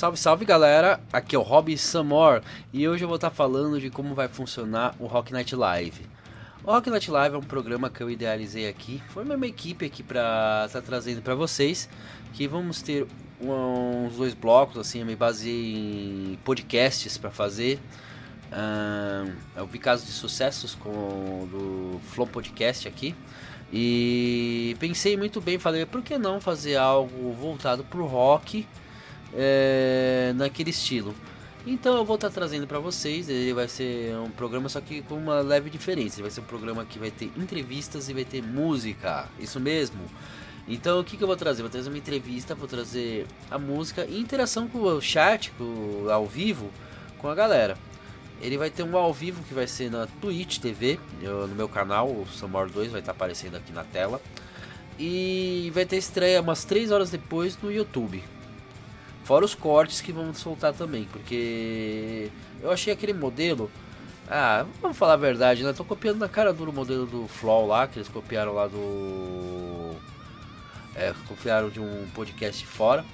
Salve, salve galera, aqui é o Rob Samor e hoje eu vou estar falando de como vai funcionar o Rock Night Live. O Rock Night Live é um programa que eu idealizei aqui, foi uma equipe aqui para estar tá trazendo para vocês, que vamos ter uns dois blocos, assim, eu me baseei em podcasts para fazer. Uh, eu vi casos de sucessos com do Flow Podcast aqui. E pensei muito bem, falei, por que não fazer algo voltado pro rock é, naquele estilo? Então eu vou estar tá trazendo para vocês, ele vai ser um programa só que com uma leve diferença. Ele vai ser um programa que vai ter entrevistas e vai ter música, isso mesmo. Então o que, que eu vou trazer? Vou trazer uma entrevista, vou trazer a música e interação com o chat, com, ao vivo, com a galera. Ele vai ter um ao vivo que vai ser na Twitch TV, eu, no meu canal, o Samor 2 vai estar tá aparecendo aqui na tela. E vai ter estreia umas 3 horas depois no YouTube. Fora os cortes que vamos soltar também, porque eu achei aquele modelo. Ah, vamos falar a verdade, né? Tô copiando na cara dura o modelo do Flow lá, que eles copiaram lá do. É, copiaram de um podcast fora.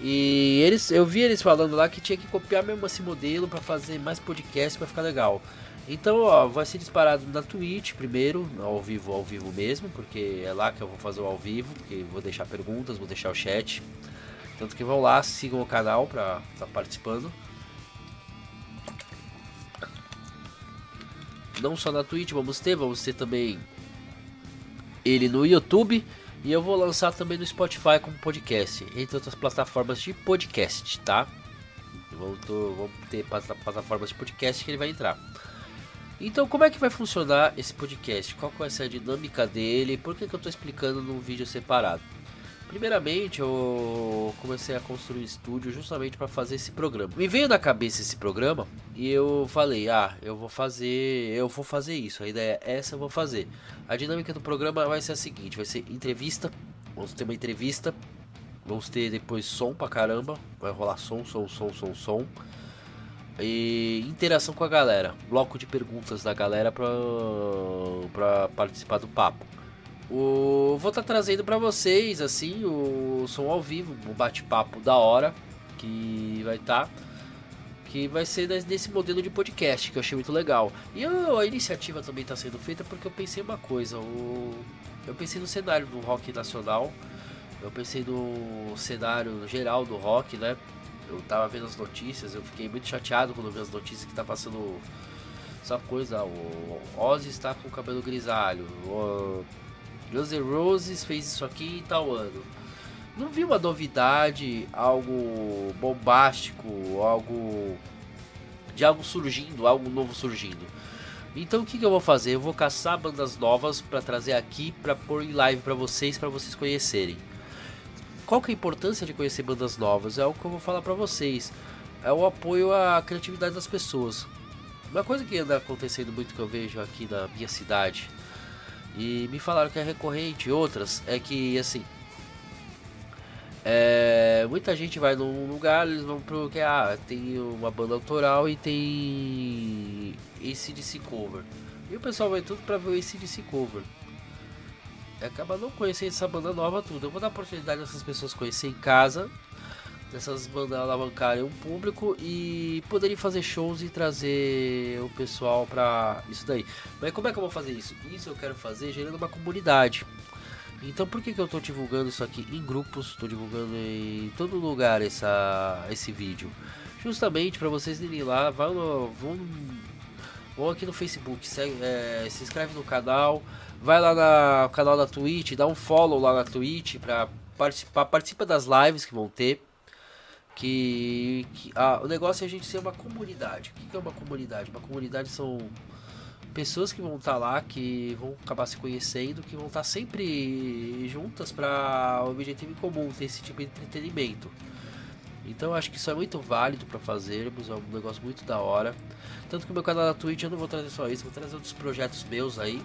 E eles, eu vi eles falando lá que tinha que copiar mesmo esse modelo para fazer mais podcast para ficar legal. Então, ó, vai ser disparado na Twitch primeiro, ao vivo, ao vivo mesmo, porque é lá que eu vou fazer o ao vivo, que vou deixar perguntas, vou deixar o chat. Tanto que vão lá, sigam o canal para estar tá participando. Não só na Twitch vamos ter, vamos ter também ele no YouTube e eu vou lançar também no Spotify como podcast, entre outras plataformas de podcast, tá? Vamos, ter plataformas de podcast que ele vai entrar. Então, como é que vai funcionar esse podcast? Qual vai ser a dinâmica dele? Por que, que eu estou explicando num vídeo separado? Primeiramente, eu comecei a construir estúdio justamente para fazer esse programa. Me veio na cabeça esse programa e eu falei: "Ah, eu vou fazer, eu vou fazer isso. A ideia é essa, eu vou fazer". A dinâmica do programa vai ser a seguinte, vai ser entrevista, vamos ter uma entrevista, vamos ter depois som pra caramba, vai rolar som, som, som, som, som. E interação com a galera, bloco de perguntas da galera para para participar do papo. O, vou estar tá trazendo para vocês assim o som ao vivo, um bate-papo da hora que vai estar. Tá, que vai ser nesse modelo de podcast que eu achei muito legal. E a iniciativa também está sendo feita porque eu pensei uma coisa. O, eu pensei no cenário do rock nacional. Eu pensei no cenário geral do rock, né? Eu tava vendo as notícias, eu fiquei muito chateado quando vi as notícias que tá passando essa coisa. O Ozzy está com o cabelo grisalho. O, Guns N' Roses fez isso aqui em tal ano. Não vi uma novidade, algo bombástico, algo de algo surgindo, algo novo surgindo. Então o que, que eu vou fazer? Eu vou caçar bandas novas para trazer aqui para pôr em live para vocês, para vocês conhecerem. Qual que é a importância de conhecer bandas novas? É o que eu vou falar para vocês. É o apoio à criatividade das pessoas. Uma coisa que anda acontecendo muito que eu vejo aqui na minha cidade e me falaram que é recorrente. Outras é que, assim, é, muita gente vai num lugar, eles vão pro que ah, tem uma banda autoral e tem ACDC cover. E o pessoal vai tudo pra ver o ACDC cover. E acaba não conhecendo essa banda nova tudo. Eu vou dar oportunidade dessas pessoas conhecer em casa dessas bandas alavancarem um público e poderem fazer shows e trazer o pessoal para isso daí. Mas como é que eu vou fazer isso? Isso eu quero fazer gerando uma comunidade. Então por que, que eu estou divulgando isso aqui em grupos? Estou divulgando em todo lugar essa, esse vídeo. Justamente para vocês irem lá, vão, vão, vão aqui no Facebook, segue, é, se inscreve no canal, vai lá no canal da Twitch, dá um follow lá na Twitch para participar, participa das lives que vão ter. Que, que ah, o negócio é a gente ser uma comunidade. O que, é uma comunidade? Uma comunidade são pessoas que vão estar tá lá, que vão acabar se conhecendo, que vão estar tá sempre juntas para o objetivo em comum, ter esse tipo de entretenimento. Então acho que isso é muito válido para fazermos, é um negócio muito da hora. Tanto que o meu canal na Twitch eu não vou trazer só isso, vou trazer outros projetos meus aí.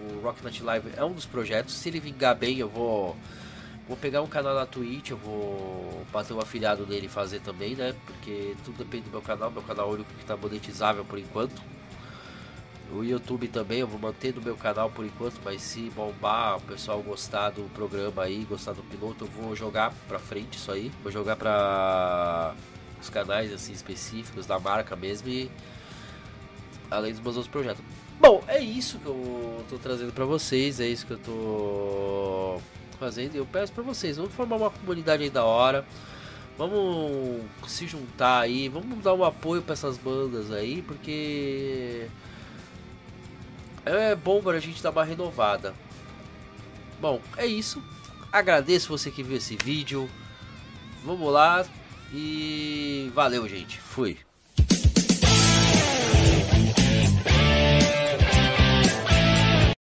O Rock Night Live é um dos projetos. Se ele vingar bem, eu vou Vou pegar um canal na Twitch, eu vou bater o um afiliado dele fazer também, né? Porque tudo depende do meu canal, meu canal é o único que está monetizável por enquanto. O YouTube também, eu vou manter no meu canal por enquanto, mas se bombar, o pessoal gostar do programa aí, gostar do piloto, eu vou jogar pra frente isso aí. Vou jogar pra os canais assim específicos da marca mesmo e além dos meus outros projetos. Bom, é isso que eu tô trazendo para vocês, é isso que eu tô fazendo. Eu peço para vocês, vamos formar uma comunidade aí da hora. Vamos se juntar aí, vamos dar um apoio para essas bandas aí, porque é bom para a gente dar uma renovada. Bom, é isso. Agradeço você que viu esse vídeo. Vamos lá e valeu, gente. Fui.